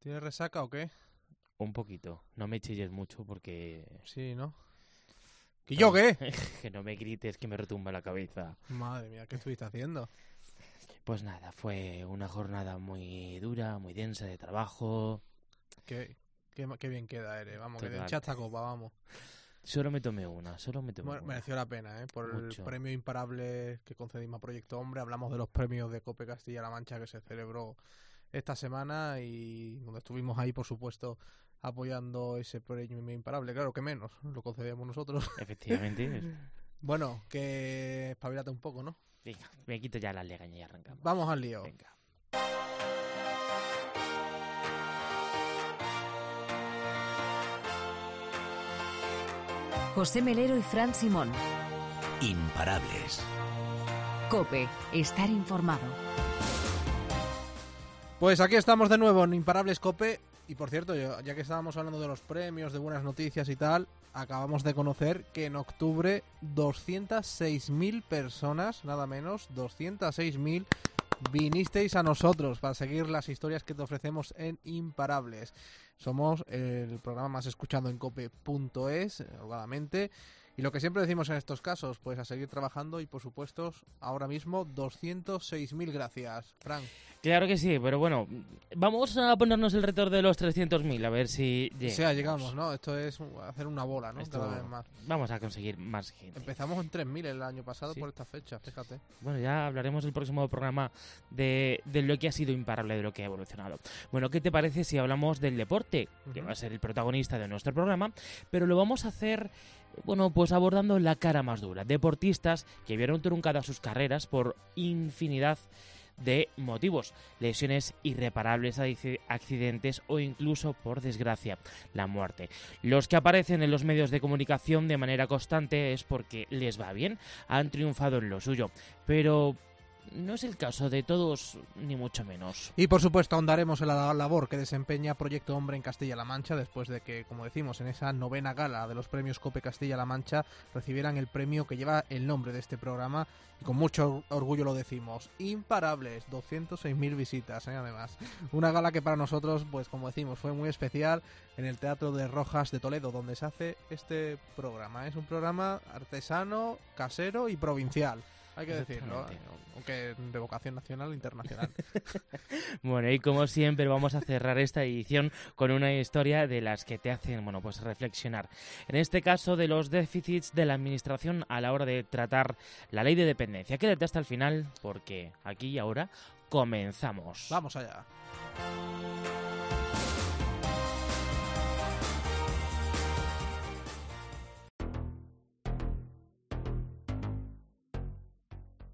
¿Tienes resaca o qué? Un poquito. No me chilles mucho porque... Sí, ¿no? ¿Y yo qué? que no me grites que me retumba la cabeza. Madre mía, ¿qué estuviste haciendo? Pues nada, fue una jornada muy dura, muy densa de trabajo. Qué, qué, qué bien queda, eres. Vamos, que Total. de chata copa, vamos. Solo me tomé una, solo me tomé Bueno, una. mereció la pena, ¿eh? Por Mucho. el premio imparable que concedimos a Proyecto Hombre. Hablamos de los premios de Cope Castilla-La Mancha que se celebró esta semana y donde estuvimos ahí, por supuesto, apoyando ese premio imparable. Claro que menos, lo concedíamos nosotros. Efectivamente. bueno, que espabilate un poco, ¿no? Venga, me quito ya la legaña y arrancamos. Vamos al lío. Venga. José Melero y Fran Simón. Imparables. Cope, estar informado. Pues aquí estamos de nuevo en Imparables Cope. Y por cierto, ya que estábamos hablando de los premios, de buenas noticias y tal, acabamos de conocer que en octubre 206.000 personas, nada menos, 206.000 vinisteis a nosotros para seguir las historias que te ofrecemos en Imparables. Somos el programa más escuchado en cope.es, holgadamente. Y lo que siempre decimos en estos casos, pues a seguir trabajando y por supuesto, ahora mismo 206.000 gracias. Frank. Claro que sí, pero bueno, vamos a ponernos el reto de los 300.000, a ver si O llegamos. sea, llegamos, ¿no? Esto es hacer una bola, ¿no? Esto- Cada vez más. Vamos a conseguir más gente. Empezamos en 3.000 el año pasado Sí. por esta fecha, fíjate. Bueno, ya hablaremos el próximo programa de, de lo que ha sido imparable, de lo que ha evolucionado. Bueno, ¿qué te parece si hablamos del deporte, que va a ser el protagonista de nuestro programa? Pero lo vamos a hacer, bueno, pues abordando la cara más dura. Deportistas que vieron truncadas sus carreras por infinidad de motivos, lesiones irreparables, accidentes o incluso, por desgracia, la muerte. Los que aparecen en los medios de comunicación de manera constante es porque les va bien, han triunfado en lo suyo, pero no es el caso de todos, ni mucho menos. Y por supuesto ahondaremos en la labor que desempeña Proyecto Hombre en Castilla-La Mancha después de que, como decimos, en esa novena gala de los premios Cope Castilla-La Mancha recibieran el premio que lleva el nombre de este programa y con mucho orgullo lo decimos. Imparables, 206.000 visitas, ¿eh? además. Una gala que para nosotros, pues como decimos, fue muy especial en el Teatro de Rojas de Toledo, donde se hace este programa. Es un programa artesano, casero y provincial. Hay que decirlo. ¿eh? aunque de vocación nacional e internacional. Bueno, y como siempre vamos a cerrar esta edición con una historia de las que te hacen, bueno, pues reflexionar. En este caso de los déficits de la administración a la hora de tratar la ley de dependencia. Quédate hasta el final porque aquí y ahora comenzamos. Vamos allá.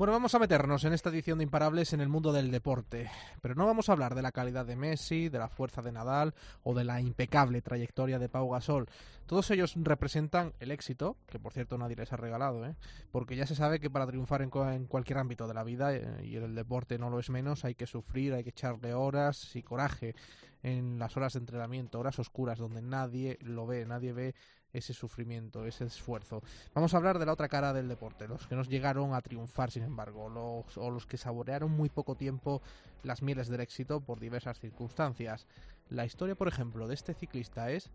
Bueno, vamos a meternos en esta edición de Imparables en el mundo del deporte, pero no vamos a hablar de la calidad de Messi, de la fuerza de Nadal o de la impecable trayectoria de Pau Gasol. Todos ellos representan el éxito, que por cierto nadie les ha regalado, ¿eh? porque ya se sabe que para triunfar en, cu- en cualquier ámbito de la vida, eh, y el deporte no lo es menos, hay que sufrir, hay que echarle horas y coraje en las horas de entrenamiento, horas oscuras donde nadie lo ve, nadie ve ese sufrimiento, ese esfuerzo. Vamos a hablar de la otra cara del deporte, los que nos llegaron a triunfar, sin embargo, los, o los que saborearon muy poco tiempo las mieles del éxito por diversas circunstancias. La historia, por ejemplo, de este ciclista es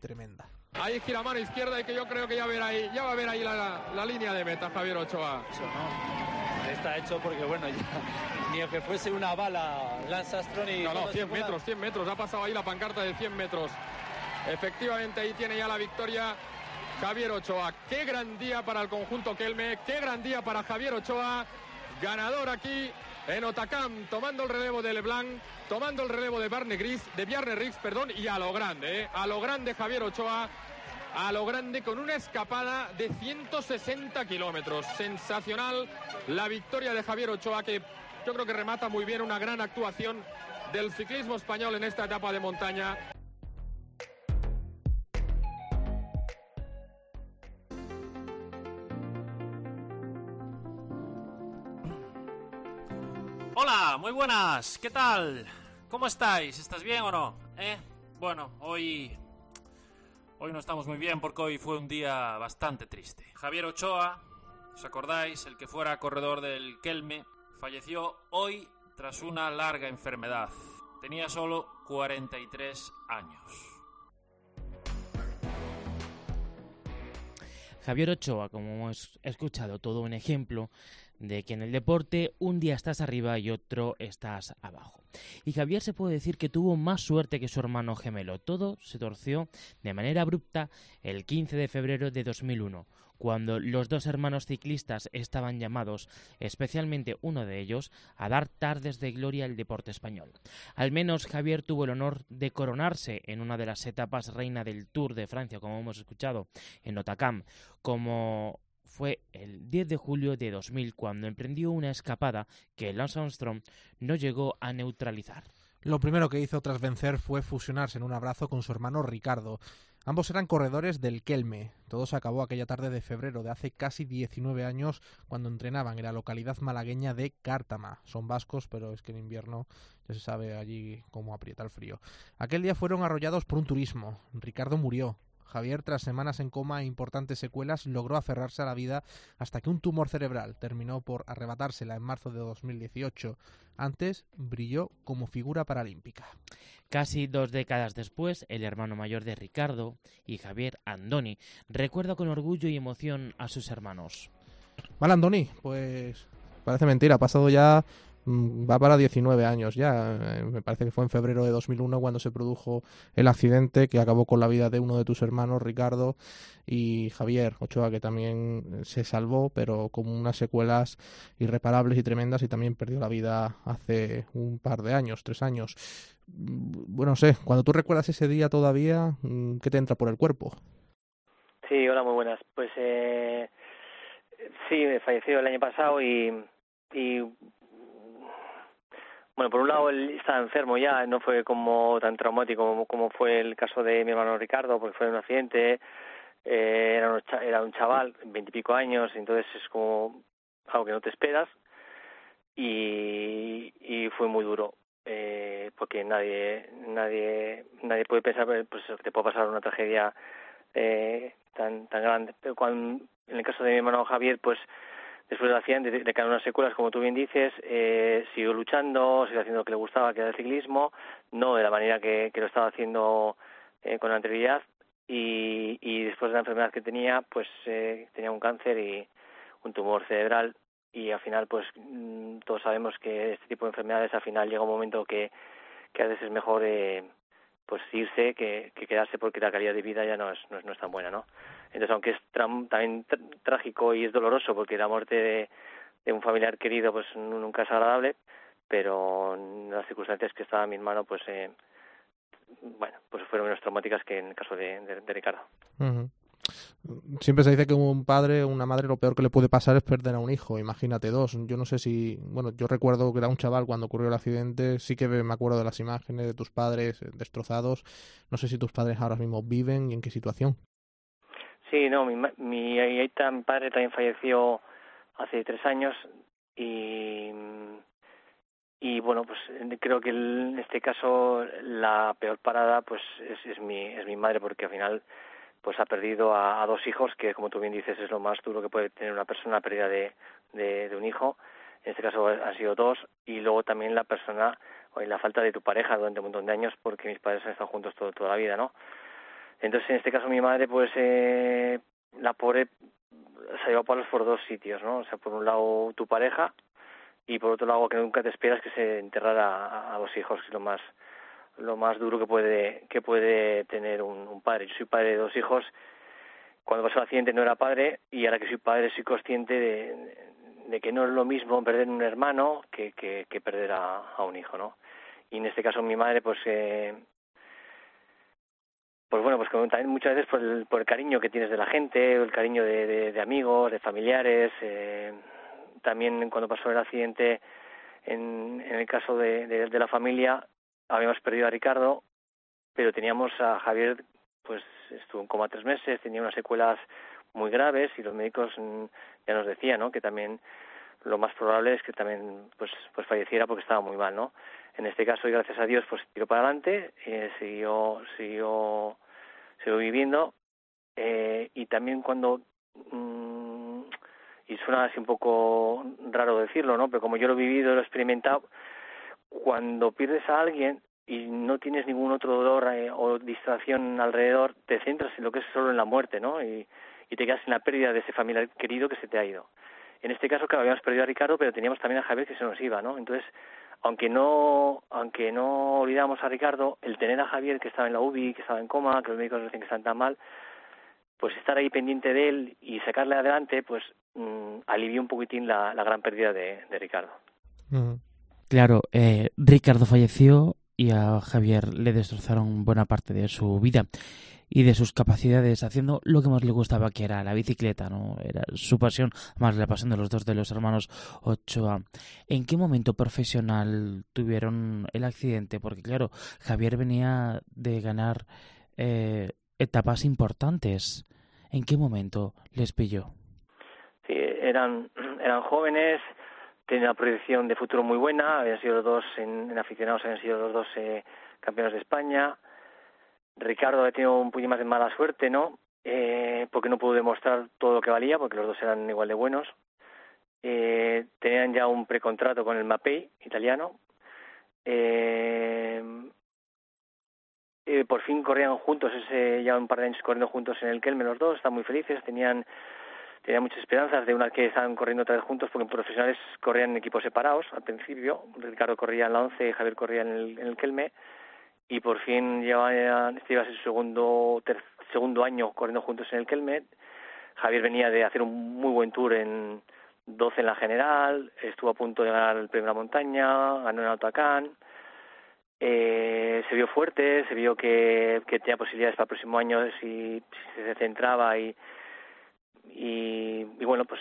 tremenda. Ahí gira mano izquierda y que yo creo que ya, verá ahí, ya va a ver ahí la, la- la línea de meta Javier Ochoa. Eso no. Está hecho porque, bueno, ya, ni aunque fuese una bala Lance Armstrong y... No, no, cuando 100 se fuera- metros, 100 metros. Ha pasado ahí la pancarta de 100 metros. Efectivamente, ahí tiene ya la victoria Javier Ochoa. Qué gran día para el conjunto Kelme, qué gran día para Javier Ochoa. Ganador aquí en Otacam, tomando el relevo de Leblanc, tomando el relevo de Barne Gris, de Bjarne Riggs, perdón, y a lo grande, ¿eh? a lo grande Javier Ochoa. A lo grande con una escapada de 160 kilómetros. Sensacional la victoria de Javier Ochoa que yo creo que remata muy bien una gran actuación del ciclismo español en esta etapa de montaña. Muy buenas, ¿qué tal? ¿Cómo estáis? ¿Estás bien o no? ¿Eh? Bueno, hoy... Hoy no estamos muy bien porque hoy fue un día bastante triste. Javier Ochoa ¿Os acordáis? El que fuera corredor del Kelme falleció hoy tras una larga enfermedad. Tenía solo 43 años. Javier Ochoa, como hemos escuchado, todo un ejemplo de que en el deporte un día estás arriba y otro estás abajo. Y Javier se puede decir que tuvo más suerte que su hermano gemelo. Todo se torció de manera abrupta el 15 de febrero de 2001, cuando los dos hermanos ciclistas estaban llamados, especialmente uno de ellos, a dar tardes de gloria al deporte español. Al menos Javier tuvo el honor de coronarse en una de las etapas reina del Tour de Francia, como hemos escuchado, en Otacam, como fue el 10 de julio de 2000 cuando emprendió una escapada que Lance Armstrong no llegó a neutralizar. Lo primero que hizo tras vencer fue fusionarse en un abrazo con su hermano Ricardo. Ambos eran corredores del Kelme. Todo se acabó aquella tarde de febrero de hace casi 19 años cuando entrenaban en la localidad malagueña de Cártama. Son vascos, pero es que en invierno ya se sabe allí cómo aprieta el frío. Aquel día fueron arrollados por un turismo. Ricardo murió. Javier, tras semanas en coma e importantes secuelas, logró aferrarse a la vida hasta que un tumor cerebral terminó por arrebatársela en marzo de 2018. Antes brilló como figura paralímpica. Casi dos décadas después, el hermano mayor de Ricardo y Javier Andoni recuerda con orgullo y emoción a sus hermanos. Vale, Andoni, pues parece mentira, ha pasado ya va para 19 años ya. Eh, me parece que fue en febrero de 2001 cuando se produjo el accidente que acabó con la vida de uno de tus hermanos, Ricardo, y Javier Ochoa, que también se salvó, pero con unas secuelas irreparables y tremendas y también perdió la vida hace un par de años, tres años. Mm, bueno, no sé, cuando tú recuerdas ese día todavía, mm, ¿qué te entra por el cuerpo? Sí, hola, muy buenas. Pues eh, sí, falleció el año pasado y bueno, por un lado él estaba enfermo ya, no fue como tan traumático como, fue el caso de mi hermano Ricardo, porque fue un accidente, eh, era, un, era un chaval, veintipico años, entonces es como algo que no te esperas y, y fue muy duro. Eh, porque nadie nadie nadie puede pensar pues que te puede pasar una tragedia eh, tan tan grande pero cuando en el caso de mi hermano Javier pues después del accidente, de, de unas secuelas, como tú bien dices, eh, siguió luchando, siguió haciendo lo que le gustaba, que era el ciclismo, no de la manera que, lo estaba haciendo eh, con anterioridad, y, después de la enfermedad que tenía, pues eh, tenía un cáncer y un tumor cerebral, y al final, pues mm, todos sabemos que este tipo de enfermedades, al final llega un momento que, a veces es mejor eh, pues irse que, que quedarse porque la calidad de vida ya no es, no es, tan buena, ¿no? Entonces, aunque es también trágico y es doloroso porque la muerte de, un familiar querido pues nunca es agradable, pero las circunstancias que estaba mi hermano, pues eh, bueno, pues fueron menos traumáticas que en el caso de, Ricardo. Siempre se dice que un padre o una madre lo peor que le puede pasar es perder a un hijo, imagínate dos. Yo no sé si, bueno, yo recuerdo que era un chaval cuando ocurrió el accidente, sí que me acuerdo de las imágenes de tus padres destrozados. No sé si tus padres ahora mismo viven y en qué situación. Sí, no, mi, mi, mi padre también falleció hace tres años y y bueno pues creo que en este caso la peor parada pues es, es mi es mi madre porque al final pues ha perdido a, dos hijos, que como tú bien dices es lo más duro que puede tener una persona, la pérdida de, de, un hijo. En este caso han sido dos, y luego también la persona, o la falta de tu pareja durante un montón de años, porque mis padres han estado juntos todo, toda la vida, ¿no? Entonces, en este caso, mi madre, pues, eh, la pobre se ha llevado palos por dos sitios, ¿no? O sea, por un lado tu pareja, y por otro lado que nunca te esperas que se enterrara a, a dos hijos, que es lo más lo más duro que puede que puede tener un, padre. Yo soy padre de dos hijos. Cuando pasó el accidente no era padre y ahora que soy padre soy consciente de, que no es lo mismo perder un hermano que, que, perder a, un hijo, ¿no? Y en este caso mi madre, pues, eh, pues bueno, pues también muchas veces por el, por el cariño que tienes de la gente, el cariño de, de, amigos, de familiares. Eh, también cuando pasó el accidente, en, en el caso de, de la familia, habíamos perdido a Ricardo, pero teníamos a Javier, pues estuvo en coma tres meses, tenía unas secuelas muy graves y los médicos mm, ya nos decían, ¿no? Que también lo más probable es que también pues pues falleciera porque estaba muy mal, ¿no? En este caso y gracias a Dios pues tiró para adelante, eh, siguió siguió siguió viviendo eh, y también cuando mm, y suena así un poco raro decirlo, ¿no? Pero como yo lo he vivido, lo he experimentado, cuando pierdes a alguien y no tienes ningún otro dolor eh, o distracción alrededor, te centras en lo que es solo en la muerte, ¿no? Y te quedas en la pérdida de ese familiar querido que se te ha ido. En este caso, claro, habíamos perdido a Ricardo, pero teníamos también a Javier que se nos iba, ¿no? Entonces, aunque no, aunque no olvidamos a Ricardo, el tener a Javier que estaba en la UBI, que estaba en coma, que los médicos dicen que están tan mal, pues estar ahí pendiente de él y sacarle adelante, pues mm, alivió un poquitín la, la gran pérdida de, de Ricardo. Claro, eh, Ricardo falleció y a Javier le destrozaron buena parte de su vida y de sus capacidades haciendo lo que más le gustaba que era la bicicleta, ¿no? Era su pasión, más la pasión de los dos de los hermanos Ochoa. ¿En qué momento profesional tuvieron el accidente? Porque claro, Javier venía de ganar eh, etapas importantes. ¿En qué momento les pilló? Sí, eran, eran jóvenes, tenían una proyección de futuro muy buena, habían sido los dos, en, en aficionados habían sido los dos eh, campeones de España, Ricardo ha tenido un poquito más de mala suerte, ¿no? Eh, porque no pudo demostrar todo lo que valía, porque los dos eran igual de buenos. Eh, tenían ya un precontrato con el Mapei italiano. Eh, eh, por fin corrían juntos, ese ya un par de años corriendo juntos en el Kelme los dos, están muy felices, tenían tenían muchas esperanzas de una que estaban corriendo otra vez juntos, porque profesionales corrían en equipos separados al principio. Ricardo corría en la 11 y Javier corría en el, en el Kelme y por fin lleva, este iba a ser su segundo, ter, segundo año corriendo juntos en el Kelmet. Javier venía de hacer un muy buen tour en 12 en la general, estuvo a punto de ganar el premio de la montaña, ganó en Autocán, eh, se vio fuerte, se vio que, que tenía posibilidades para el próximo año si, si se centraba y, y, y bueno, pues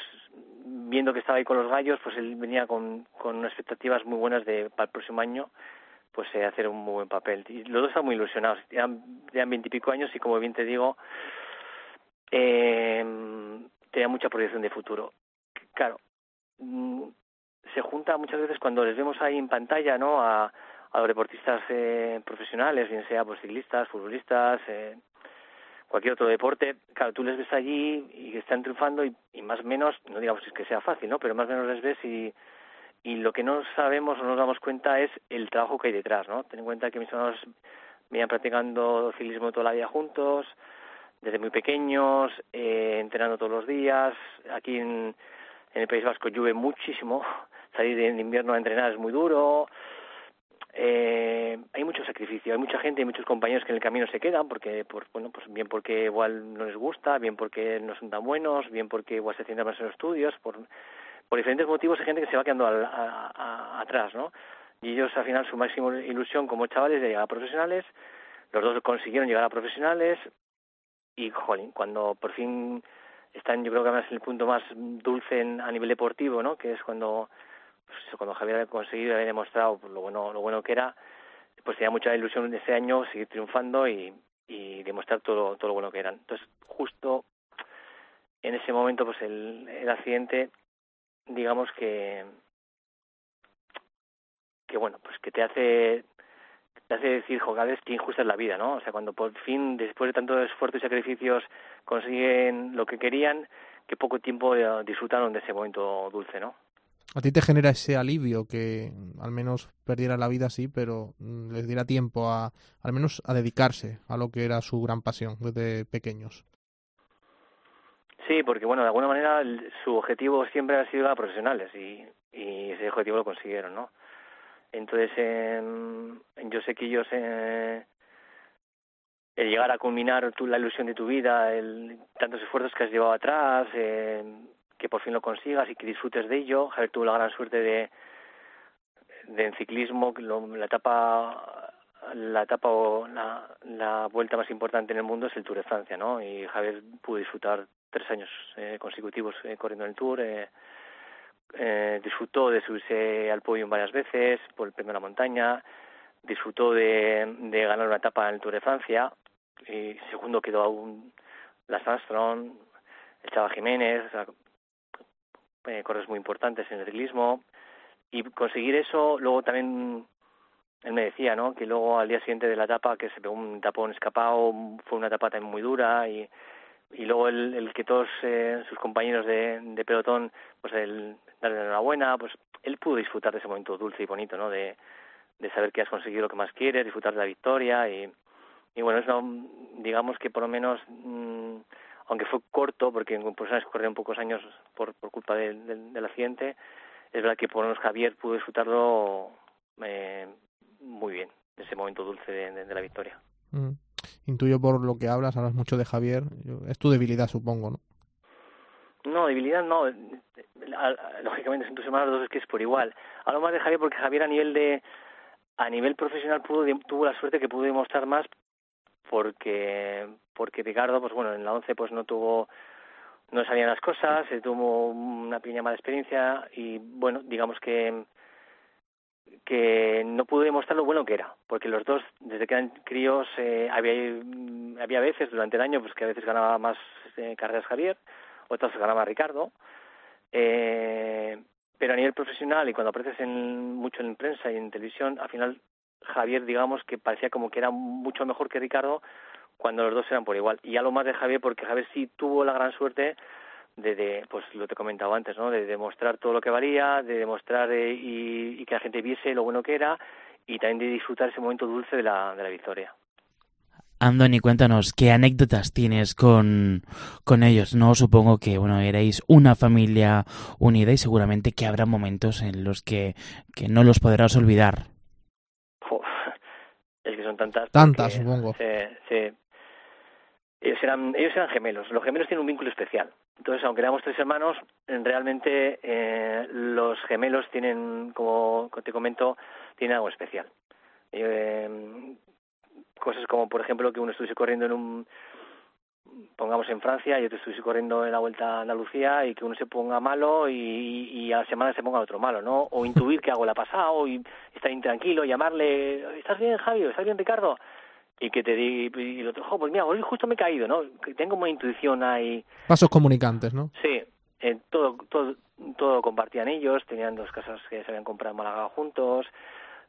viendo que estaba ahí con los gallos, pues él venía con, con unas expectativas muy buenas de para el próximo año pues eh, hacer un muy buen papel. Y los dos están muy ilusionados, tenían veintipico años y como bien te digo, eh, tenía mucha proyección de futuro. Claro, mm, se junta muchas veces cuando les vemos ahí en pantalla, ¿no? A, a los deportistas eh, profesionales, bien sea pues ciclistas, futbolistas, eh, cualquier otro deporte, claro, tú les ves allí y están triunfando y, y más o menos, no digamos que sea fácil, ¿no? Pero más o menos les ves y y lo que no sabemos o no nos damos cuenta es el trabajo que hay detrás, ¿no? Ten en cuenta que mis hermanos venían practicando ciclismo toda la vida juntos, desde muy pequeños, eh, entrenando todos los días. Aquí en, en el País Vasco llueve muchísimo, salir en invierno a entrenar es muy duro. Eh, hay mucho sacrificio, hay mucha gente, hay muchos compañeros que en el camino se quedan porque, por, bueno, pues bien porque igual no les gusta, bien porque no son tan buenos, bien porque igual se centran más en los estudios, por por diferentes motivos hay gente que se va quedando al, a, atrás, ¿no? Y ellos al final su máxima ilusión como chavales de llegar a profesionales, los dos consiguieron llegar a profesionales y, jolín, cuando por fin están, yo creo que además el punto más dulce en, a nivel deportivo, ¿no? Que es cuando, pues, cuando Javier ha conseguido y había demostrado lo bueno, lo bueno que era, pues tenía mucha ilusión ese año seguir triunfando y, y demostrar todo, todo lo bueno que eran. Entonces, justo en ese momento, pues el, el accidente digamos que que bueno pues que te hace te hace decir joder que injusta es la vida no o sea cuando por fin después de tantos esfuerzos y sacrificios consiguen lo que querían que poco tiempo disfrutaron de ese momento dulce no a ti te genera ese alivio que al menos perdiera la vida sí pero les diera tiempo a al menos a dedicarse a lo que era su gran pasión desde pequeños Sí, porque bueno, de alguna manera el, su objetivo siempre ha sido a profesionales y, ese objetivo lo consiguieron, ¿no? Entonces, eh, yo sé que ellos, eh, el llegar a culminar tu, la ilusión de tu vida, el, tantos esfuerzos que has llevado atrás, eh, que por fin lo consigas y que disfrutes de ello. Javier tuvo la gran suerte de, de en ciclismo, lo, la etapa la etapa o la, la vuelta más importante en el mundo es el Tour de Francia, ¿no? Y Javier pudo disfrutar tres años eh, consecutivos eh, corriendo en el Tour. Eh, eh, disfrutó de subirse al podio varias veces por el premio de la montaña, disfrutó de, ganar una etapa en el Tour de Francia, y segundo quedó aún Las Armstrong, el Chava Jiménez, o sea, eh, corres muy importantes en el ciclismo, y conseguir eso, luego también él me decía, ¿no? Que luego al día siguiente de la etapa que se pegó un tapón escapado, fue una etapa también muy dura y y luego el, que todos eh, sus compañeros de, de pelotón, pues el darle la enhorabuena, pues él pudo disfrutar de ese momento dulce y bonito, ¿no? De, de saber que has conseguido lo que más quieres, disfrutar de la victoria y, y bueno, es una, digamos que por lo menos, mm, aunque fue corto, porque en personas corrieron pocos años por, por culpa del, del, accidente, es verdad que por lo menos Javier pudo disfrutarlo eh, muy bien, de ese momento dulce de, de, de la victoria. Mm. Intuyo por lo que hablas, hablas mucho de Javier. Es tu debilidad, supongo, ¿no? No, debilidad no. Lógicamente son tus hermanos dos es que es por igual. Hablo más de Javier porque Javier a nivel de a nivel profesional pudo tuvo la suerte que pudo demostrar más porque porque Ricardo pues bueno en la 11 pues no tuvo no sabían las cosas se tuvo una pequeña mala experiencia y bueno digamos que que no pudo demostrar lo bueno que era porque los dos desde que eran críos eh, había había veces durante el año pues que a veces ganaba más eh, carreras Javier otras ganaba Ricardo eh, pero a nivel profesional y cuando apareces en, mucho en prensa y en televisión, al final Javier, digamos que parecía como que era mucho mejor que Ricardo cuando los dos eran por igual. Y algo más de Javier, porque Javier sí tuvo la gran suerte de, de pues lo te he comentado antes, ¿no? De demostrar todo lo que valía, de demostrar eh, y, y que la gente viese lo bueno que era y también de disfrutar ese momento dulce de la, de la victoria. Andoni, cuéntanos, ¿qué anécdotas tienes con, con ellos? No supongo que, bueno, erais una familia unida y seguramente que habrá momentos en los que, que no los podrás olvidar. Uf, es que son tantas. Tantas, supongo. Sí, sí. Ellos eran, ellos eran gemelos. Los gemelos tienen un vínculo especial. Entonces, aunque éramos tres hermanos, realmente eh, los gemelos tienen, como te comento, tienen algo especial. Eh, cosas como por ejemplo que uno estuviese corriendo en un pongamos en Francia y otro estuviese corriendo en la vuelta a Andalucía y que uno se ponga malo y, y a la semana se ponga otro malo, ¿no? O intuir que algo le ha pasado y estar intranquilo, llamarle, ¿estás bien Javier? ¿Estás bien Ricardo? Y que te diga, y el otro, oh, pues mira, hoy justo me he caído, ¿no? Que tengo una intuición ahí. Pasos comunicantes, ¿no? Sí, eh, todo, todo, todo compartían ellos, tenían dos casas que se habían comprado en Málaga juntos,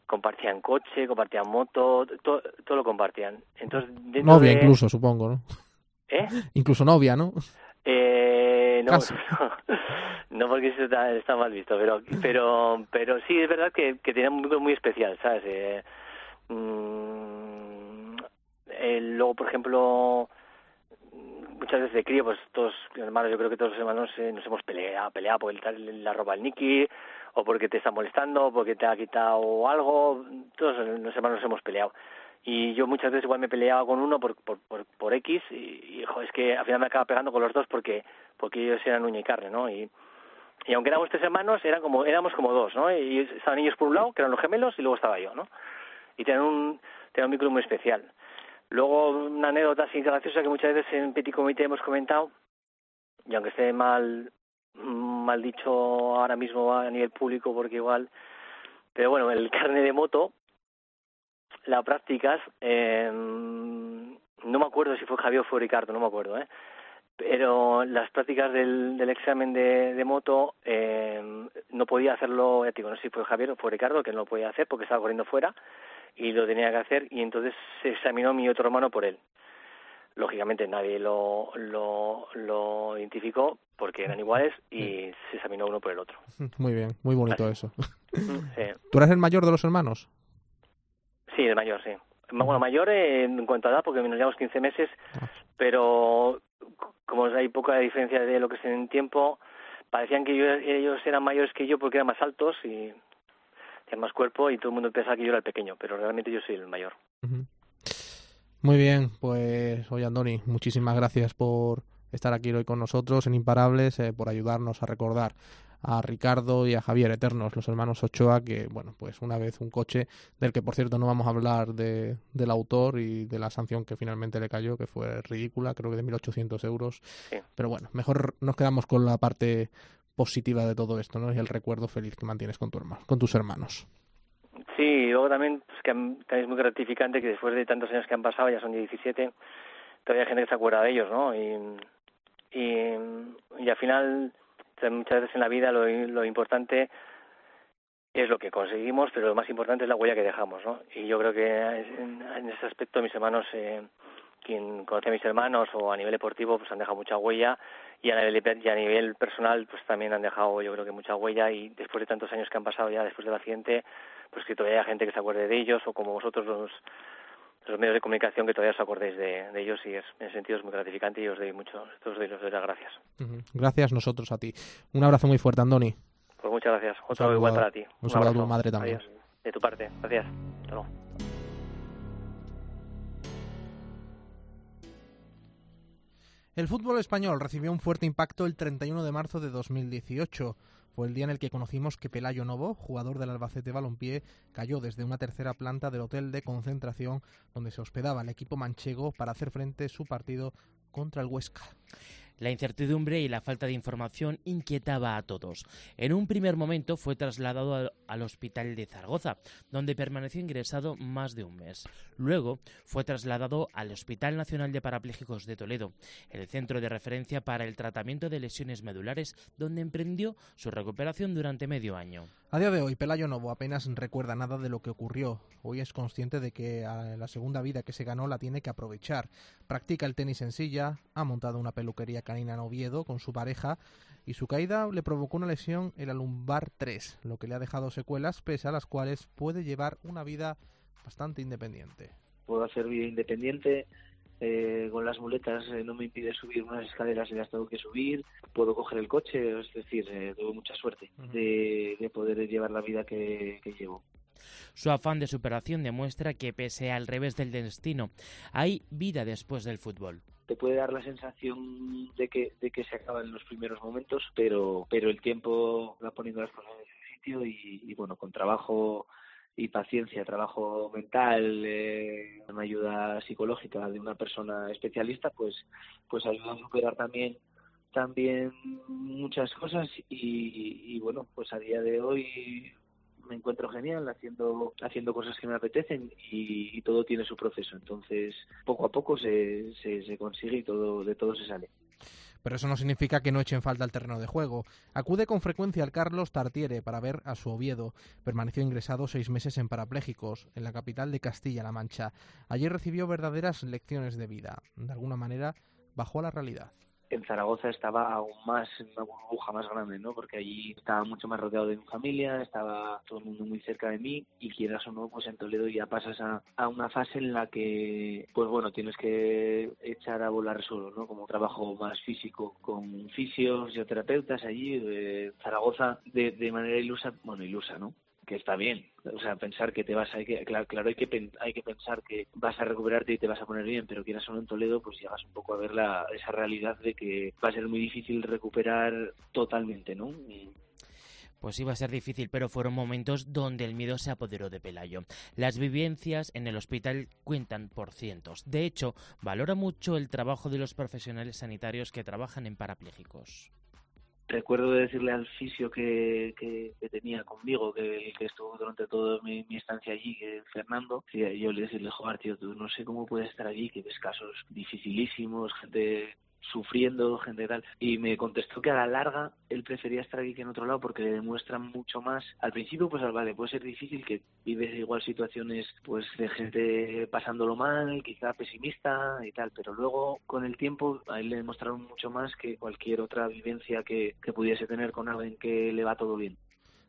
compartían coche, compartían moto, todo, todo lo compartían. Entonces, novia de... incluso, supongo, ¿no? ¿Eh? Incluso novia, ¿no? Eh, no, no, no, porque eso está, está, mal visto, pero, pero, pero sí es verdad que, que tenía un vínculo muy especial, ¿sabes? Eh, mmm, eh, luego, por ejemplo, muchas veces de crío, pues todos hermanos, yo creo que todos los hermanos eh, nos hemos peleado, peleado por el, la ropa al Nicky, o porque te está molestando, o porque te ha quitado algo, todos los hermanos nos hemos peleado. Y yo muchas veces igual me peleaba con uno por, por, por, X y, es que al final me acaba pegando con los dos porque porque ellos eran uña y carne, ¿no? Y, y aunque éramos tres hermanos, eran como, éramos como dos, ¿no? Y estaban ellos por un lado, que eran los gemelos, y luego estaba yo, ¿no? Y tenían un, tenían un vínculo muy especial. Luego, una anécdota así graciosa que muchas veces en Petit Comité hemos comentado, y aunque esté mal, mal dicho ahora mismo a nivel público, porque igual, pero bueno, el carne de moto, las prácticas, eh, no me acuerdo si fue Javier o fue Ricardo, no me acuerdo, ¿eh? pero las prácticas del, del examen de, de moto eh, no podía hacerlo, ya digo, no sé si fue Javier o fue Ricardo, que no lo podía hacer porque estaba corriendo fuera y lo tenía que hacer y entonces se examinó mi otro hermano por él. Lógicamente nadie lo, lo, lo identificó porque eran iguales y se examinó uno por el otro. Muy bien, muy bonito Así. eso. Sí. ¿Tú eres el mayor de los hermanos? Sí, el mayor, sí. Bueno, mayor en cuanto a edad, porque nos llevamos 15 meses, pero como hay poca diferencia de lo que es en tiempo, parecían que yo, ellos eran mayores que yo porque eran más altos y tenían más cuerpo y todo el mundo pensaba que yo era el pequeño, pero realmente yo soy el mayor. Uh -huh. Muy bien, pues oye Andoni, muchísimas gracias por estar aquí hoy con nosotros en Imparables, eh, por ayudarnos a recordar a Ricardo y a Javier Eternos, los hermanos Ochoa, que, bueno, pues una vez un coche del que, por cierto, no vamos a hablar de, del autor y de la sanción que finalmente le cayó, que fue ridícula, creo que de 1.800 euros. Sí. Pero bueno, mejor nos quedamos con la parte positiva de todo esto, ¿no? Y el recuerdo feliz que mantienes con, tu hermano, con tus hermanos. Sí, luego también, pues, que es muy gratificante que después de tantos años que han pasado, ya son 17, todavía hay gente que se acuerda de ellos, ¿no? Y, y, y al final muchas veces en la vida lo, lo importante es lo que conseguimos, pero lo más importante es la huella que dejamos, ¿no? Y yo creo que en, en ese aspecto mis hermanos eh, quien conoce a mis hermanos o a nivel deportivo pues han dejado mucha huella y a nivel, y a nivel personal pues también han dejado yo creo que mucha huella y después de tantos años que han pasado ya después del accidente pues que todavía haya gente que se acuerde de ellos o como vosotros los los medios de comunicación que todavía os acordéis de, ellos y es, en ese sentido es muy gratificante y os doy mucho, os doy, os doy las gracias. Gracias nosotros a ti. Un abrazo muy fuerte, Andoni. Pues muchas gracias. Otro igual para ti. Un, saludo a tu madre también. De tu parte. Gracias. Hasta luego. El fútbol español recibió un fuerte impacto el 31 de marzo de 2018. Fue el día en el que conocimos que Pelayo Novo, jugador del Albacete Balompié, cayó desde una tercera planta del hotel de concentración donde se hospedaba el equipo manchego para hacer frente a su partido contra el Huesca. La incertidumbre y la falta de información inquietaba a todos. En un primer momento fue trasladado al, hospital de Zaragoza, donde permaneció ingresado más de un mes. Luego fue trasladado al Hospital Nacional de Parapléjicos de Toledo, el centro de referencia para el tratamiento de lesiones medulares, donde emprendió su recuperación durante medio año. A día de hoy, Pelayo Novo apenas recuerda nada de lo que ocurrió. Hoy es consciente de que la segunda vida que se ganó la tiene que aprovechar. Practica el tenis en silla, ha montado una peluquería canina en Oviedo con su pareja y su caída le provocó una lesión en la lumbar 3, lo que le ha dejado secuelas pese a las cuales puede llevar una vida bastante independiente. Puedo hacer vida independiente, eh, con las muletas eh, no me impide subir unas escaleras y las tengo que subir, puedo coger el coche, es decir, eh, tengo mucha suerte de, poder llevar la vida que, llevo. Su afán de superación demuestra que pese al revés del destino, hay vida después del fútbol. Te puede dar la sensación de que, de que se acaban los primeros momentos, pero, pero el tiempo va poniendo las cosas en su sitio y bueno, con trabajo y paciencia, trabajo mental, eh, una ayuda psicológica de una persona especialista, pues, pues ayuda a superar también también muchas cosas y, bueno, pues a día de hoy me encuentro genial haciendo haciendo cosas que me apetecen y, todo tiene su proceso. Entonces, poco a poco se, se, consigue y todo de todo se sale pero eso no significa que no echen falta al terreno de juego. Acude con frecuencia al Carlos Tartiere para ver a su Oviedo. Permaneció ingresado seis meses en parapléjicos, en la capital de Castilla-La Mancha. Allí recibió verdaderas lecciones de vida. De alguna manera, bajó a la realidad en Zaragoza estaba aún más en una burbuja más grande, ¿no? Porque allí estaba mucho más rodeado de mi familia, estaba todo el mundo muy cerca de mí y quieras o no, pues en Toledo ya pasas a, a una fase en la que, pues bueno, tienes que echar a volar solo, ¿no? Como trabajo más físico con fisios, terapeutas allí, de Zaragoza de, de manera ilusa, bueno, ilusa, ¿no? Que está bien. O sea, pensar que te vas a... Claro, hay que, hay que pensar que vas a recuperarte y te vas a poner bien, pero quieras solo en Toledo, pues llegas un poco a ver la, esa realidad de que va a ser muy difícil recuperar totalmente, ¿no? Pues iba a ser difícil, pero fueron momentos donde el miedo se apoderó de Pelayo. Las vivencias en el hospital cuentan por cientos. De hecho, valora mucho el trabajo de los profesionales sanitarios que trabajan en parapléjicos recuerdo decirle al fisio que, que, tenía conmigo, que, que estuvo durante toda mi, estancia allí, que Fernando, yo le decirle, joder, tío, tú no sé cómo puedes estar allí, que ves casos dificilísimos, gente sufriendo, gente tal. Y me contestó que a la larga él prefería estar aquí que en otro lado porque le demuestran mucho más. Al principio, pues vale, puede ser difícil que vives igual situaciones pues de gente pasándolo mal, quizá pesimista y tal, pero luego con el tiempo a él le demostraron mucho más que cualquier otra vivencia que, que pudiese tener con alguien que le va todo bien.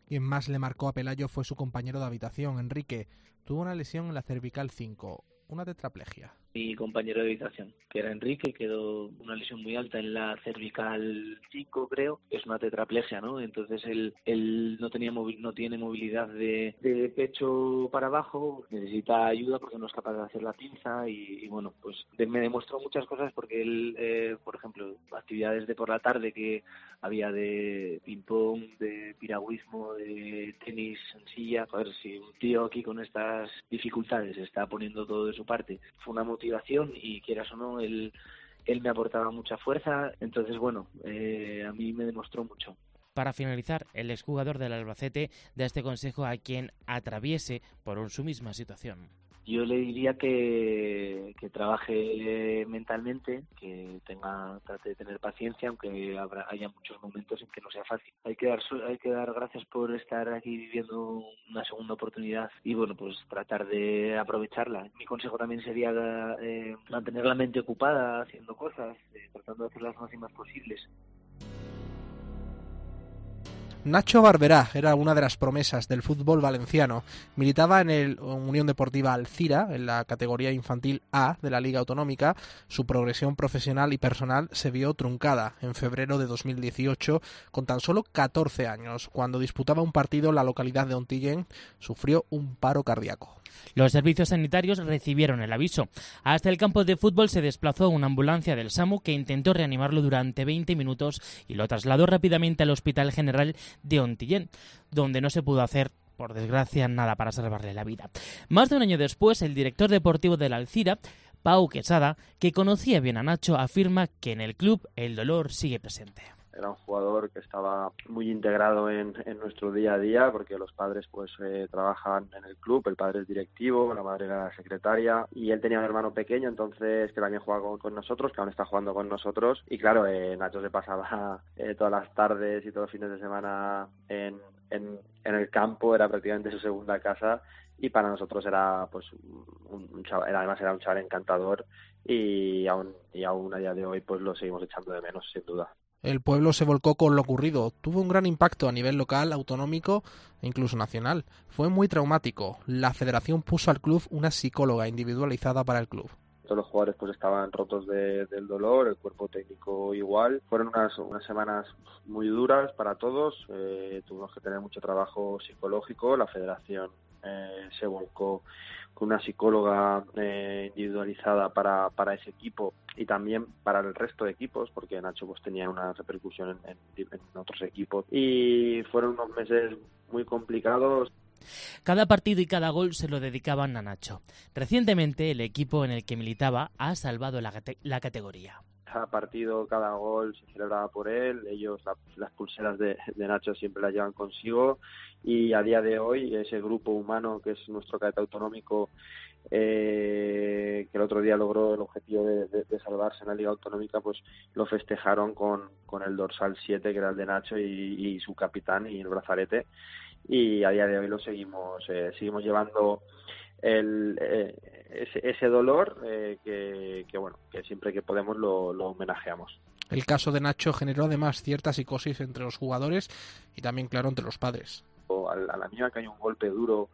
Quien más le marcó a Pelayo fue su compañero de habitación, Enrique. Tuvo una lesión en la cervical 5, una tetraplegia mi compañero de habitación, que era Enrique, quedó una lesión muy alta en la cervical 5, creo, es una tetraplegia, ¿no? Entonces él, él no, tenía no tiene movilidad de, pecho para abajo, necesita ayuda porque no es capaz de hacer la pinza y, bueno, pues me demostró muchas cosas porque él, eh, por ejemplo, actividades de por la tarde que había de ping-pong, de piragüismo, de tenis en silla, a ver si un tío aquí con estas dificultades está poniendo todo de su parte, fue una motivación y quieras o no, él, él me aportaba mucha fuerza, entonces bueno, eh, a mí me demostró mucho. Para finalizar, el exjugador del Albacete da este consejo a quien atraviese por su misma situación. Yo le diría que, que trabaje mentalmente, que tenga trate de tener paciencia, aunque habrá, haya muchos momentos en que no sea fácil. Hay que dar hay que dar gracias por estar aquí viviendo una segunda oportunidad y bueno, pues tratar de aprovecharla. Mi consejo también sería eh, mantener la mente ocupada haciendo cosas, eh, tratando de hacer las máximas posibles. Nacho Barberá era una de las promesas del fútbol valenciano. Militaba en el Unión Deportiva Alcira, en la categoría infantil A de la Liga Autonómica. Su progresión profesional y personal se vio truncada en febrero de 2018, con tan solo 14 años. Cuando disputaba un partido en la localidad de Ontillén, sufrió un paro cardíaco. Los servicios sanitarios recibieron el aviso. Hasta el campo de fútbol se desplazó una ambulancia del SAMU que intentó reanimarlo durante 20 minutos y lo trasladó rápidamente al Hospital General de Ontillén, donde no se pudo hacer por desgracia, nada para salvarle la vida. Más de un año después, el director deportivo de la Alcira, Pau Quesada, que conocía bien a Nacho, afirma que en el club el dolor sigue presente era un jugador que estaba muy integrado en, nuestro día a día porque los padres pues eh, trabajan en el club, el padre es directivo, la madre era secretaria y él tenía un hermano pequeño entonces que también jugaba con, nosotros, que aún está jugando con nosotros y claro, eh, Nacho se pasaba eh, todas las tardes y todos los fines de semana en, el campo, era prácticamente su segunda casa y para nosotros era pues un, chaval, además era un chaval encantador y aún y aún a día de hoy pues lo seguimos echando de menos sin duda. El pueblo se volcó con lo ocurrido. Tuvo un gran impacto a nivel local, autonómico e incluso nacional. Fue muy traumático. La federación puso al club una psicóloga individualizada para el club todos los jugadores pues estaban rotos de, del dolor, el cuerpo técnico igual. Fueron unas, unas semanas muy duras para todos, eh, tuvimos que tener mucho trabajo psicológico, la federación eh, se volcó con una psicóloga eh, individualizada para, para ese equipo y también para el resto de equipos, porque Nacho pues tenía una repercusión en, otros equipos. Y fueron unos meses muy complicados. Cada partido y cada gol se lo dedicaban a Nacho. Recientemente el equipo en el que militaba ha salvado la categoría cada partido, cada gol se celebraba por él. Ellos las pulseras de, Nacho siempre las llevan consigo y a día de hoy ese grupo humano que es nuestro cadete autonómico eh, que el otro día logró el objetivo de, salvarse en la Liga Autonómica, pues lo festejaron con, con el dorsal 7 que era el de Nacho y, su capitán y el brazalete y a día de hoy lo seguimos eh, seguimos llevando el, eh, ese, dolor eh, que, bueno que siempre que podemos lo, homenajeamos. El caso de Nacho generó además cierta psicosis entre los jugadores y también claro entre los padres. A la mínima que hay un golpe duro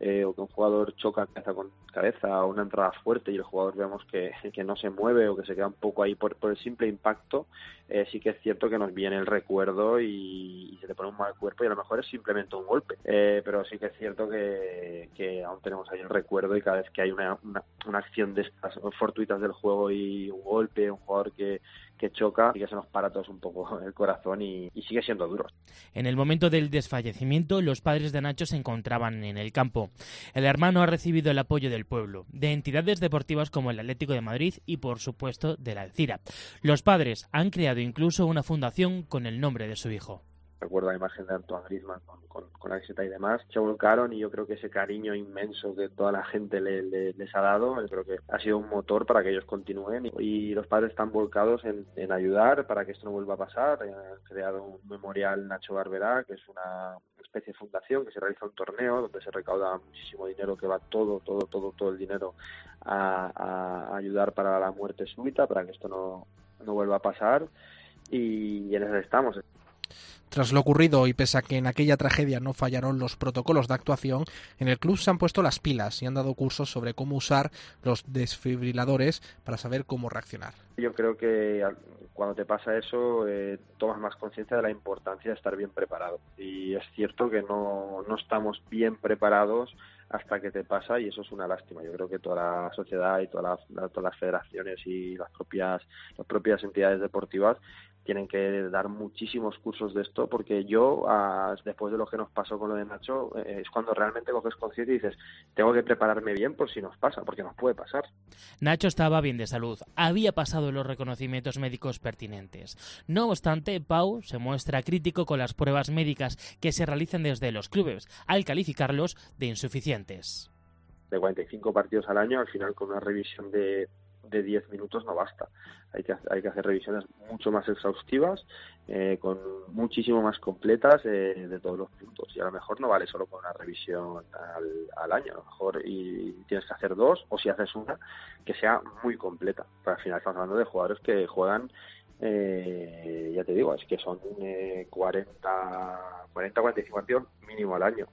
eh, o que un jugador choca cabeza con cabeza o una entrada fuerte y el jugador vemos que, que no se mueve o que se queda un poco ahí por, por el simple impacto, eh, sí que es cierto que nos viene el recuerdo y, se te pone un mal cuerpo y a lo mejor es simplemente un golpe. Eh, pero sí que es cierto que, que, aún tenemos ahí el recuerdo y cada vez que hay una, una, una acción de estas fortuitas del juego y un golpe, un jugador que, que choca y que se nos para todos un poco el corazón y, y, sigue siendo duro. En el momento del desfallecimiento, los padres de Nacho se encontraban en el campo. El hermano ha recibido el apoyo del pueblo, de entidades deportivas como el Atlético de Madrid y, por supuesto, de la Alcira. Los padres han creado incluso una fundación con el nombre de su hijo recuerdo la imagen de Antoine Griezmann con, con, la y demás, se volcaron y yo creo que ese cariño inmenso que toda la gente les ha dado, creo que ha sido un motor para que ellos continúen y, los padres están volcados en, ayudar para que esto no vuelva a pasar. Eh, han creado un memorial Nacho Barberá, que es una especie de fundación que se realiza un torneo donde se recauda muchísimo dinero que va todo, todo, todo, todo el dinero a, a ayudar para la muerte súbita, para que esto no, no vuelva a pasar y en eso estamos. Tras lo ocurrido y pese a que en aquella tragedia no fallaron los protocolos de actuación, en el club se han puesto las pilas y han dado cursos sobre cómo usar los desfibriladores para saber cómo reaccionar. Yo creo que cuando te pasa eso eh, tomas más conciencia de la importancia de estar bien preparado. Y es cierto que no, no estamos bien preparados hasta que te pasa y eso es una lástima. Yo creo que toda la sociedad y todas las federaciones y las propias, las propias entidades deportivas tienen que dar muchísimos cursos de esto porque yo, después de lo que nos pasó con lo de Nacho, eh, es cuando realmente coges conciencia y dices, tengo que prepararme bien por si nos pasa, porque nos puede pasar. Nacho estaba bien de salud, había pasado los reconocimientos médicos pertinentes. No obstante, Pau se muestra crítico con las pruebas médicas que se realizan desde los clubes, al calificarlos de insuficientes de 45 partidos al año, al final con una revisión de, de 10 minutos no basta. Hay que, hay que hacer revisiones mucho más exhaustivas, eh, con muchísimo más completas eh, de todos los puntos. Y a lo mejor no vale solo con una revisión al, al, año, a lo mejor y tienes que hacer dos, o si haces una, que sea muy completa. Pero al final estamos hablando de jugadores que juegan eh, ya te digo, es que son eh, 40, 40, 45 partidos mínimo al año.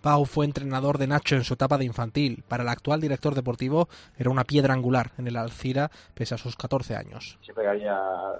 Pau fue entrenador de Nacho en su etapa de infantil. Para el actual director deportivo era una piedra angular en el Alcira pese a sus 14 años. Siempre que había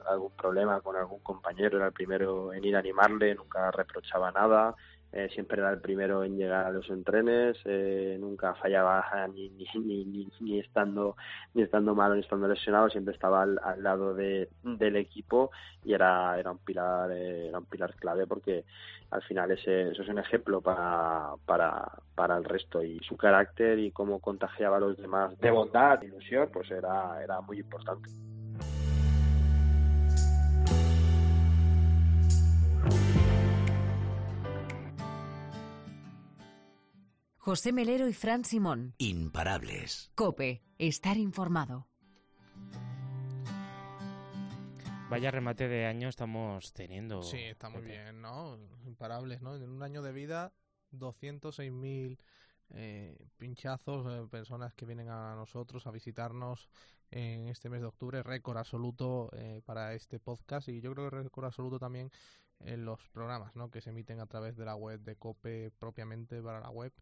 algún problema con algún compañero era el primero en ir a animarle, nunca reprochaba nada. Eh, siempre era el primero en llegar a los entrenes, eh, nunca fallaba ni, ni, ni, ni, estando ni estando malo ni estando lesionado, siempre estaba al, al lado de, del equipo y era era un pilar eh, era un pilar clave porque al final ese, eso es un ejemplo para, para, para el resto y su carácter y cómo contagiaba a los demás de bondad, de ilusión, pues era, era muy importante. José Melero y Fran Simón. Imparables. Cope, estar informado. Vaya remate de año estamos teniendo. Sí, está muy bien, ¿no? Imparables, ¿no? En un año de vida, 206.000 eh, pinchazos, eh, personas que vienen a nosotros a visitarnos en este mes de octubre, récord absoluto eh, para este podcast y yo creo que récord absoluto también en los programas, ¿no? Que se emiten a través de la web de COPE propiamente para la web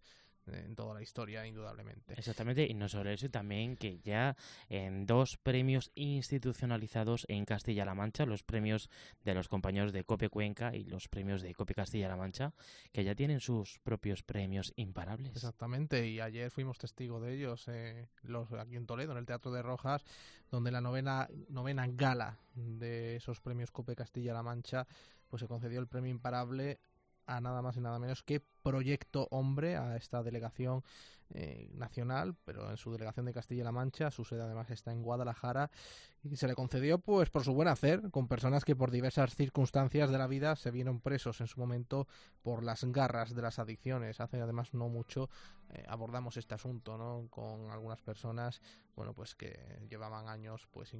en toda la historia, indudablemente. Exactamente, y no solo eso, también que ya en dos premios institucionalizados en Castilla-La Mancha, los premios de los compañeros de Cope Cuenca y los premios de Cope Castilla-La Mancha, que ya tienen sus propios premios imparables. Exactamente, y ayer fuimos testigos de ellos eh, los aquí en Toledo, en el Teatro de Rojas, donde la novena, novena gala de esos premios Cope Castilla-La Mancha, pues se concedió el premio imparable a nada más y nada menos que Proyecto Hombre, a esta delegación eh, nacional, pero en su delegación de Castilla-La Mancha, su sede además está en Guadalajara, y se le concedió pues por su buen hacer, con personas que por diversas circunstancias de la vida se vieron presos en su momento por las garras de las adicciones. Hace además no mucho eh, abordamos este asunto, ¿no? Con algunas personas, bueno, pues que llevaban años pues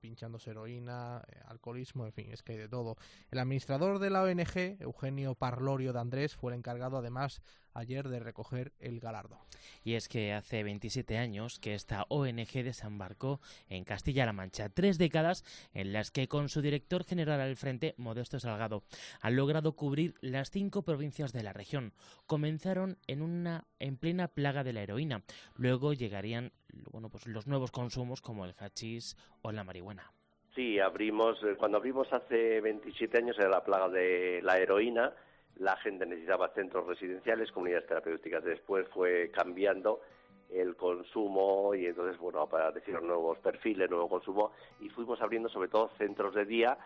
pinchándose heroína, eh, alcoholismo, en fin, es que hay de todo. El administrador de la ONG, Eugenio Parlorio de Andrés, fue el encargado además ayer de recoger el galardo. Y es que hace 27 años que esta ONG desembarcó en Castilla-La Mancha, tres décadas en las que con su director general al frente, Modesto Salgado, han logrado cubrir las cinco provincias de la región. Comenzaron en una en plena plaga de la heroína, luego llegarían bueno, pues los nuevos consumos como el hachís o la marihuana. Sí, abrimos cuando abrimos hace 27 años era la plaga de la heroína la gente necesitaba centros residenciales, comunidades terapéuticas. Después fue cambiando el consumo y entonces, bueno, para decir nuevos perfiles, nuevo consumo, y fuimos abriendo sobre todo centros de día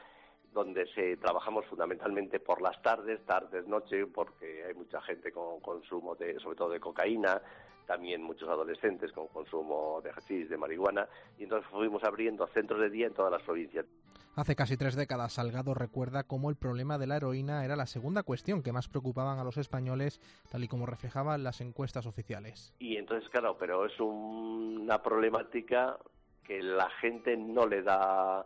donde se trabajamos fundamentalmente por las tardes, tardes, noche, porque hay mucha gente con consumo de, sobre todo de cocaína, también muchos adolescentes con consumo de hachís, de marihuana, y entonces fuimos abriendo centros de día en todas las provincias. Hace casi tres décadas, Salgado recuerda cómo el problema de la heroína era la segunda cuestión que más preocupaban a los españoles, tal y como reflejaban las encuestas oficiales. Y entonces, claro, pero es una problemática que la gente no le da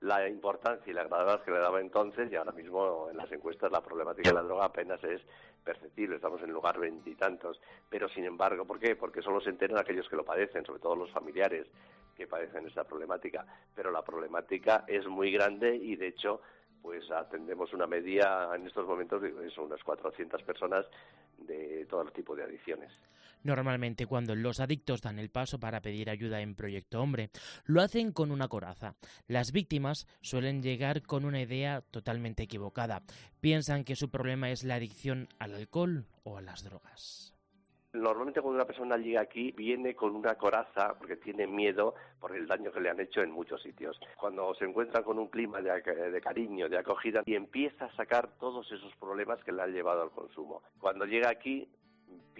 la importancia y la gravedad que le daba entonces y ahora mismo en las encuestas la problemática de la droga apenas es perceptible, estamos en el lugar veintitantos, pero sin embargo, ¿por qué? Porque solo se enteran aquellos que lo padecen, sobre todo los familiares que padecen esta problemática, pero la problemática es muy grande y de hecho pues atendemos una media en estos momentos de unas 400 personas de todo tipo de adicciones. Normalmente cuando los adictos dan el paso para pedir ayuda en Proyecto Hombre, lo hacen con una coraza. Las víctimas suelen llegar con una idea totalmente equivocada. Piensan que su problema es la adicción al alcohol o a las drogas. Normalmente cuando una persona llega aquí viene con una coraza porque tiene miedo por el daño que le han hecho en muchos sitios. Cuando se encuentra con un clima de, de, cariño, de acogida, y empieza a sacar todos esos problemas que le han llevado al consumo. Cuando llega aquí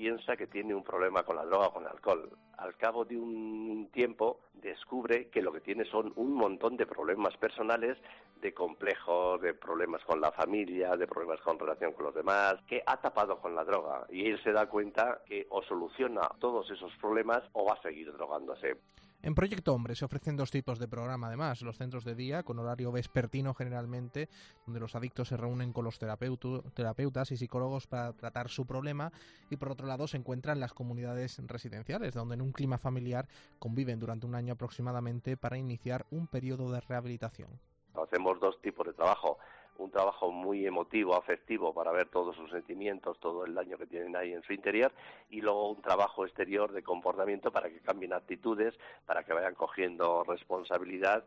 piensa que tiene un problema con la droga o con el alcohol. Al cabo de un tiempo descubre que lo que tiene son un montón de problemas personales, de complejos, de problemas con la familia, de problemas con relación con los demás, que ha tapado con la droga. Y él se da cuenta que o soluciona todos esos problemas o va a seguir drogándose. En Proyecto Hombre se ofrecen dos tipos de programa, además, los centros de día, con horario vespertino generalmente, donde los adictos se reúnen con los terapeutas y psicólogos para tratar su problema, y por otro lado se encuentran las comunidades residenciales, donde en un clima familiar conviven durante un año aproximadamente para iniciar un periodo de rehabilitación. Hacemos dos tipos de trabajo un trabajo muy emotivo, afectivo, para ver todos sus sentimientos, todo el daño que tienen ahí en su interior, y luego un trabajo exterior de comportamiento para que cambien actitudes, para que vayan cogiendo responsabilidad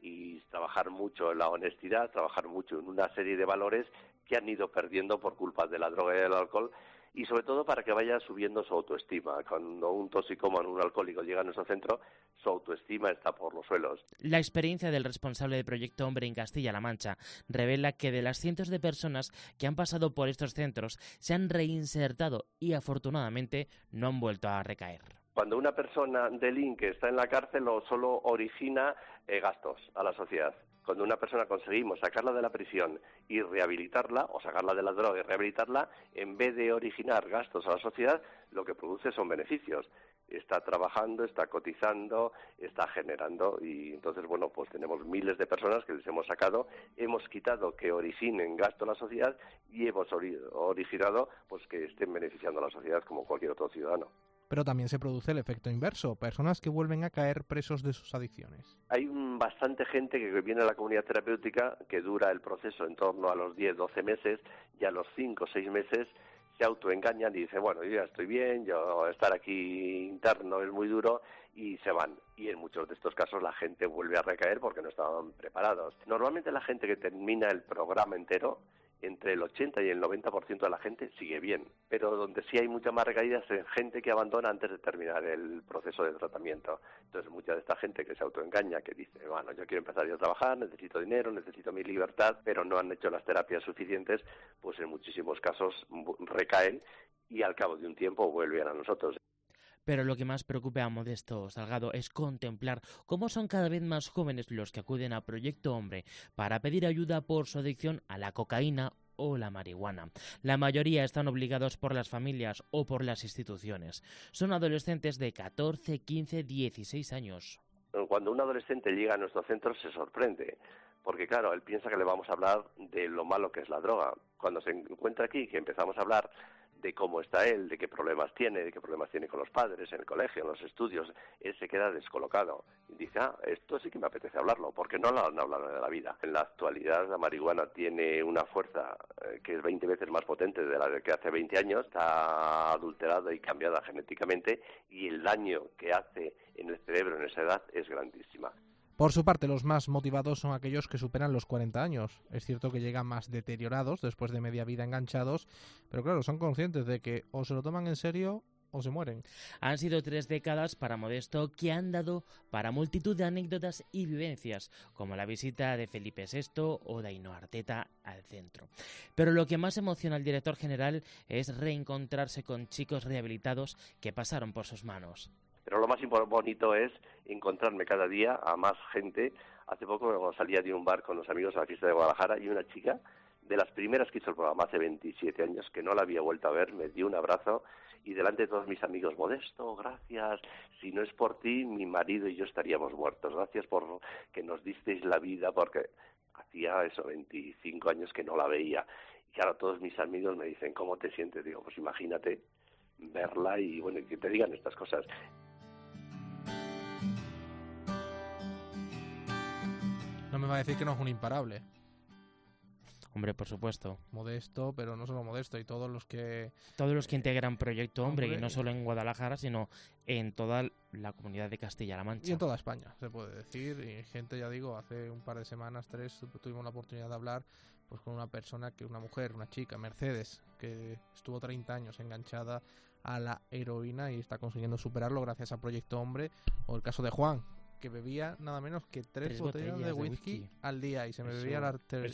y trabajar mucho en la honestidad, trabajar mucho en una serie de valores que han ido perdiendo por culpa de la droga y del alcohol y sobre todo para que vaya subiendo su autoestima. Cuando un toxicómano, un alcohólico llega a nuestro centro, su autoestima está por los suelos. La experiencia del responsable de Proyecto Hombre en Castilla-La Mancha revela que de las cientos de personas que han pasado por estos centros se han reinsertado y afortunadamente no han vuelto a recaer cuando una persona delinque está en la cárcel solo origina eh, gastos a la sociedad cuando una persona conseguimos sacarla de la prisión y rehabilitarla, o sacarla de la droga y rehabilitarla, en vez de originar gastos a la sociedad, lo que produce son beneficios. Está trabajando, está cotizando, está generando y entonces, bueno, pues tenemos miles de personas que les hemos sacado, hemos quitado que originen gasto a la sociedad y hemos originado pues que estén beneficiando a la sociedad como cualquier otro ciudadano. Pero también se produce el efecto inverso, personas que vuelven a caer presos de sus adicciones. Hay bastante gente que viene a la comunidad terapéutica que dura el proceso en torno a los 10, 12 meses y a los 5 o 6 meses se autoengañan y dicen, bueno, yo ya estoy bien, yo estar aquí interno es muy duro y se van. Y en muchos de estos casos la gente vuelve a recaer porque no estaban preparados. Normalmente la gente que termina el programa entero entre el 80 y el 90% de la gente sigue bien, pero donde sí hay muchas más recaídas es gente que abandona antes de terminar el proceso de tratamiento. Entonces, mucha de esta gente que se autoengaña, que dice, bueno, yo quiero empezar a trabajar, necesito dinero, necesito mi libertad, pero no han hecho las terapias suficientes, pues en muchísimos casos recaen y al cabo de un tiempo vuelven a nosotros. Pero lo que más preocupa a Modesto Salgado es contemplar cómo son cada vez más jóvenes los que acuden a Proyecto Hombre para pedir ayuda por su adicción a la cocaína o la marihuana. La mayoría están obligados por las familias o por las instituciones. Son adolescentes de 14, 15, 16 años. Cuando un adolescente llega a nuestro centro se sorprende, porque claro, él piensa que le vamos a hablar de lo malo que es la droga. Cuando se encuentra aquí, que empezamos a hablar de cómo está él, de qué problemas tiene, de qué problemas tiene con los padres, en el colegio, en los estudios, él se queda descolocado. Y dice, ah, esto sí que me apetece hablarlo, porque no lo han hablado de la vida. En la actualidad la marihuana tiene una fuerza eh, que es 20 veces más potente de la que hace 20 años, está adulterada y cambiada genéticamente y el daño que hace en el cerebro en esa edad es grandísima. Por su parte, los más motivados son aquellos que superan los 40 años. Es cierto que llegan más deteriorados después de media vida enganchados, pero claro, son conscientes de que o se lo toman en serio o se mueren. Han sido tres décadas para Modesto que han dado para multitud de anécdotas y vivencias, como la visita de Felipe VI o de Arteta al centro. Pero lo que más emociona al director general es reencontrarse con chicos rehabilitados que pasaron por sus manos. Pero lo más bonito es encontrarme cada día a más gente. Hace poco salía de un bar con los amigos a la fiesta de Guadalajara y una chica de las primeras que hizo el programa hace 27 años, que no la había vuelto a ver, me dio un abrazo y delante de todos mis amigos, Modesto, gracias, si no es por ti, mi marido y yo estaríamos muertos, gracias por que nos disteis la vida, porque hacía eso, 25 años que no la veía. Y claro, todos mis amigos me dicen, ¿cómo te sientes? Digo, pues imagínate verla y bueno, que te digan estas cosas. Me va a decir que no es un imparable. Hombre, por supuesto. Modesto, pero no solo Modesto, y todos los que... Todos los que integran Proyecto Hombre, y no solo en Guadalajara, sino en toda la comunidad de Castilla-La Mancha. Y en toda España, se puede decir. Y gente, ya digo, hace un par de semanas, tres, tuvimos la oportunidad de hablar pues con una persona, que una mujer, una chica, Mercedes, que estuvo 30 años enganchada a la heroína y está consiguiendo superarlo gracias a Proyecto Hombre, o el caso de Juan, que bebía nada menos que tres, botellas, de, whisky al día y se me bebía la, ter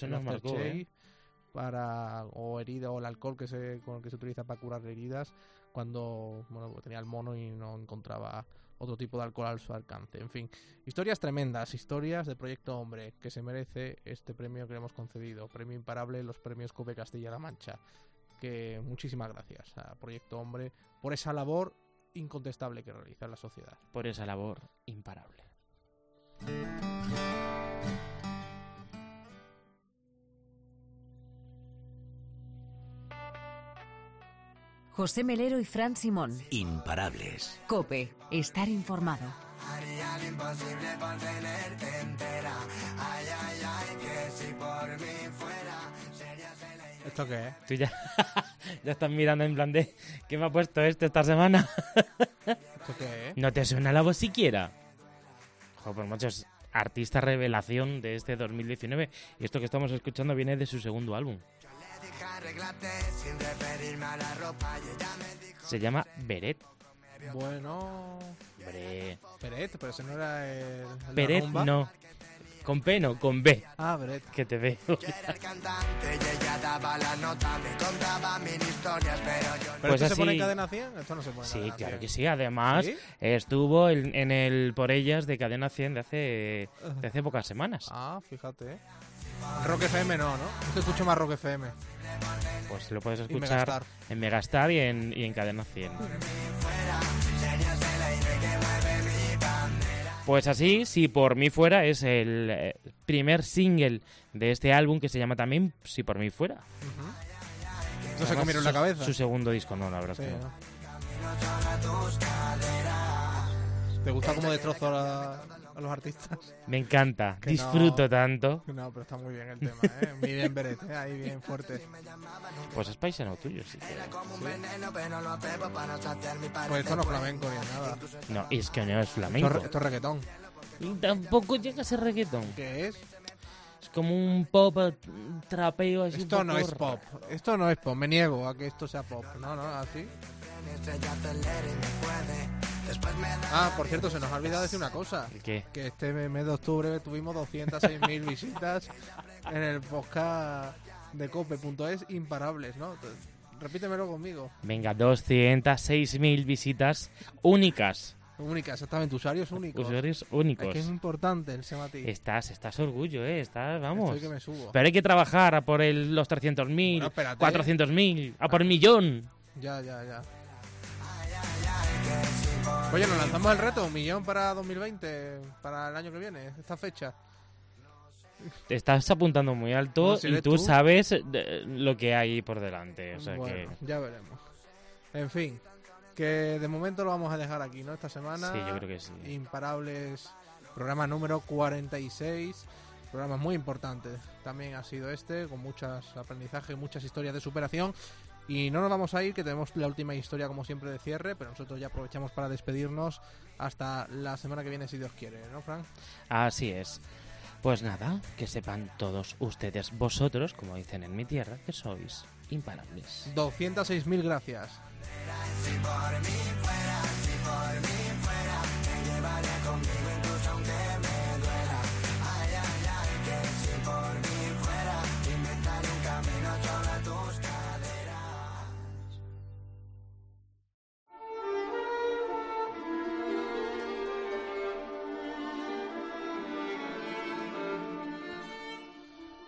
para o herida o el alcohol que se con el que se utiliza para curar heridas cuando bueno pues tenía el mono y no encontraba otro tipo de alcohol a su alcance. En fin, historias tremendas, historias de Proyecto Hombre que se merece este premio que le hemos concedido, premio imparable los premios Cope Castilla-La Mancha. Que muchísimas gracias a Proyecto Hombre por esa labor incontestable que realiza la sociedad. Por esa labor imparable. José Melero y Fran Simón. Imparables. Cope, estar informado. Haría lo imposible por tenerte entera. Ay, ay, ay, que si por mí fuera, ¿Esto qué es? Tú ya, ya estás mirando en plan de ¿qué me ha puesto este esta semana? ¿Esto qué es? ¿No te suena la voz siquiera? Joder, pues muchos artista revelación de este 2019 y esto que estamos escuchando viene de su segundo álbum. La Se llama Beret. Bueno, Hombre, Peret, pero ese no era el, el Beret rumba. no. Con P no, con B. Ah, Beret. Que te veo. la nota, me contaba mil historias, pero yo ¿Pero Pues esto se pone en así- cadena 100? Esto no se pone en Sí, cadena claro 100. que sí. Además, ¿Sí? estuvo en, en el Por Ellas de Cadena 100 de hace, de hace pocas semanas. Ah, fíjate. Rock FM no, ¿no? Yo escucho más Rock FM. Pues lo puedes escuchar en Megastar y en, y en Cadena 100. Pues así, si por mí fuera, es el eh, primer single de este álbum que se llama también Si por mí fuera. No se comieron la cabeza. Su segundo disco, no, la verdad Sí, es que. ¿Te gusta cómo destrozo a, a los artistas? Me encanta, Que disfruto no- tanto. No, pero está muy bien el tema, ¿eh? Muy bien Beret, ¿eh? Ahí bien fuerte. Pues es paisano tuyo, sí. que- como un veneno, pero no lo bebo para no saciar mi pared. Pues esto no es flamenco ni nada. No, es que no es flamenco. esto es reggaetón. Y tampoco llega a ser reggaetón. ¿Qué es? Es como un pop eh, trapeo así Esto no es pop. Esto no es pop. Me niego a que esto sea pop. No, no, así. Ah, por cierto, se nos ha olvidado decir una cosa. ¿El qué? Que este mes de octubre tuvimos 206.000 visitas en el podcast de cope.es imparables, ¿no? Repítemelo conmigo. Venga, 206.000 visitas únicas. Única, exactamente, usuarios únicos. Usuarios Es únicos. que es importante el Semati. Estás, estás orgullo, ¿eh? Estás, vamos. Estoy que me subo. Pero hay que trabajar a por el, los 300.000, Bueno, espérate. 400.000, a por el millón. Ya, ya, ya. Oye, nos lanzamos el reto, un millón para 2020, para el año que viene, esta fecha. Te estás apuntando muy alto No, si y tú, tú. sabes eh, lo que hay por delante. O sea bueno, que. ya veremos. En fin, que de momento lo vamos a dejar aquí, ¿no? Esta semana. Sí, yo creo que sí. Imparables, programa número 46. Programa muy importante también ha sido este, con muchos aprendizajes, muchas historias de superación. Y no nos vamos a ir, que tenemos la última historia como siempre de cierre, pero nosotros ya aprovechamos para despedirnos hasta la semana que viene, si Dios quiere, ¿no, Frank? Así es. Pues nada, que sepan todos ustedes, vosotros, como dicen en mi tierra, que sois imparables. 206.000 gracias. Si por mí fuera, si por mí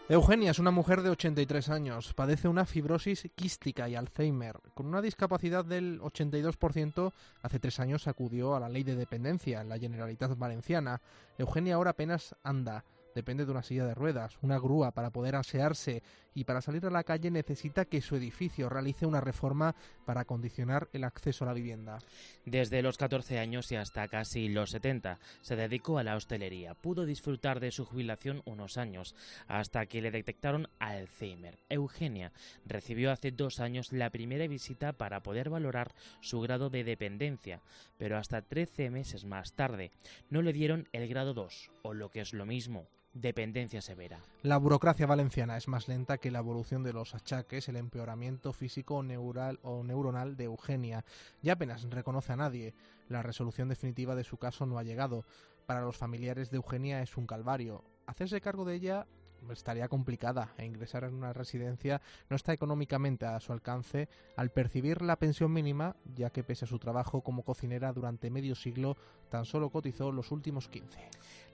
Eugenia es una mujer de 83 años, padece una fibrosis quística y Alzheimer. Con una discapacidad del 82%, hace tres años acudió a la ley de dependencia en la Generalitat Valenciana. Eugenia ahora apenas anda, depende de una silla de ruedas, una grúa para poder asearse y para salir a la calle necesita que su edificio realice una reforma para acondicionar el acceso a la vivienda. Desde los 14 años y hasta casi los 70 se dedicó a la hostelería. Pudo disfrutar de su jubilación unos años, hasta que le detectaron Alzheimer. Eugenia recibió hace dos años la primera visita para poder valorar su grado de dependencia, pero hasta 13 meses más tarde no le dieron el grado 2, o lo que es lo mismo, dependencia severa. La burocracia valenciana es más lenta que la evolución de los achaques, el empeoramiento físico neural o neuronal de Eugenia. Ya apenas reconoce a nadie. La resolución definitiva de su caso no ha llegado. Para los familiares de Eugenia es un calvario. Hacerse cargo de ella estaría complicada e ingresar en una residencia no está económicamente a su alcance al percibir la pensión mínima, ya que pese a su trabajo como cocinera durante medio siglo, tan solo cotizó los últimos 15.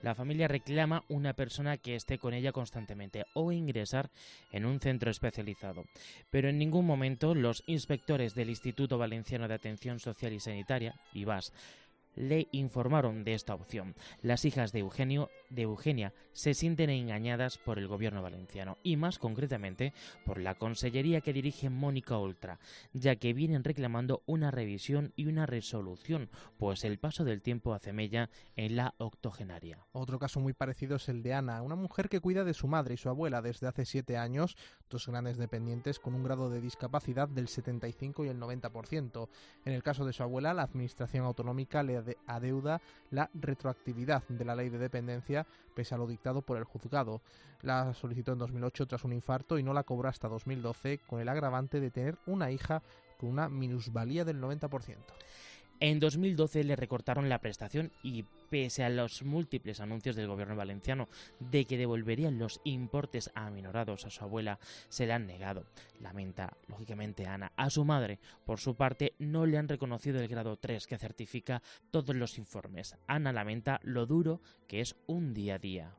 La familia reclama una persona que esté con ella constantemente o ingresar en un centro especializado. Pero en ningún momento los inspectores del Instituto Valenciano de Atención Social y Sanitaria, IVAS, le informaron de esta opción. Las hijas de Eugenio de Eugenia se sienten engañadas por el gobierno valenciano y más concretamente por la consellería que dirige Mónica Oltra, ya que vienen reclamando una revisión y una resolución, pues el paso del tiempo hace mella en la octogenaria. Otro caso muy parecido es el de Ana, una mujer que cuida de su madre y su abuela desde hace siete años, dos grandes dependientes con un grado de discapacidad del 75 y el 90%. En el caso de su abuela, la Administración Autonómica le ade- adeuda la retroactividad de la ley de dependencia pese a lo dictado por el juzgado. La solicitó en 2008 tras un infarto y no la cobró hasta 2012 con el agravante de tener una hija con una minusvalía del 90%. En 2012 le recortaron la prestación y pese a los múltiples anuncios del gobierno valenciano de que devolverían los importes aminorados a su abuela, se le han negado. Lamenta, lógicamente, Ana. A su madre, por su parte, no le han reconocido el grado 3 que certifica todos los informes. Ana lamenta lo duro que es un día a día.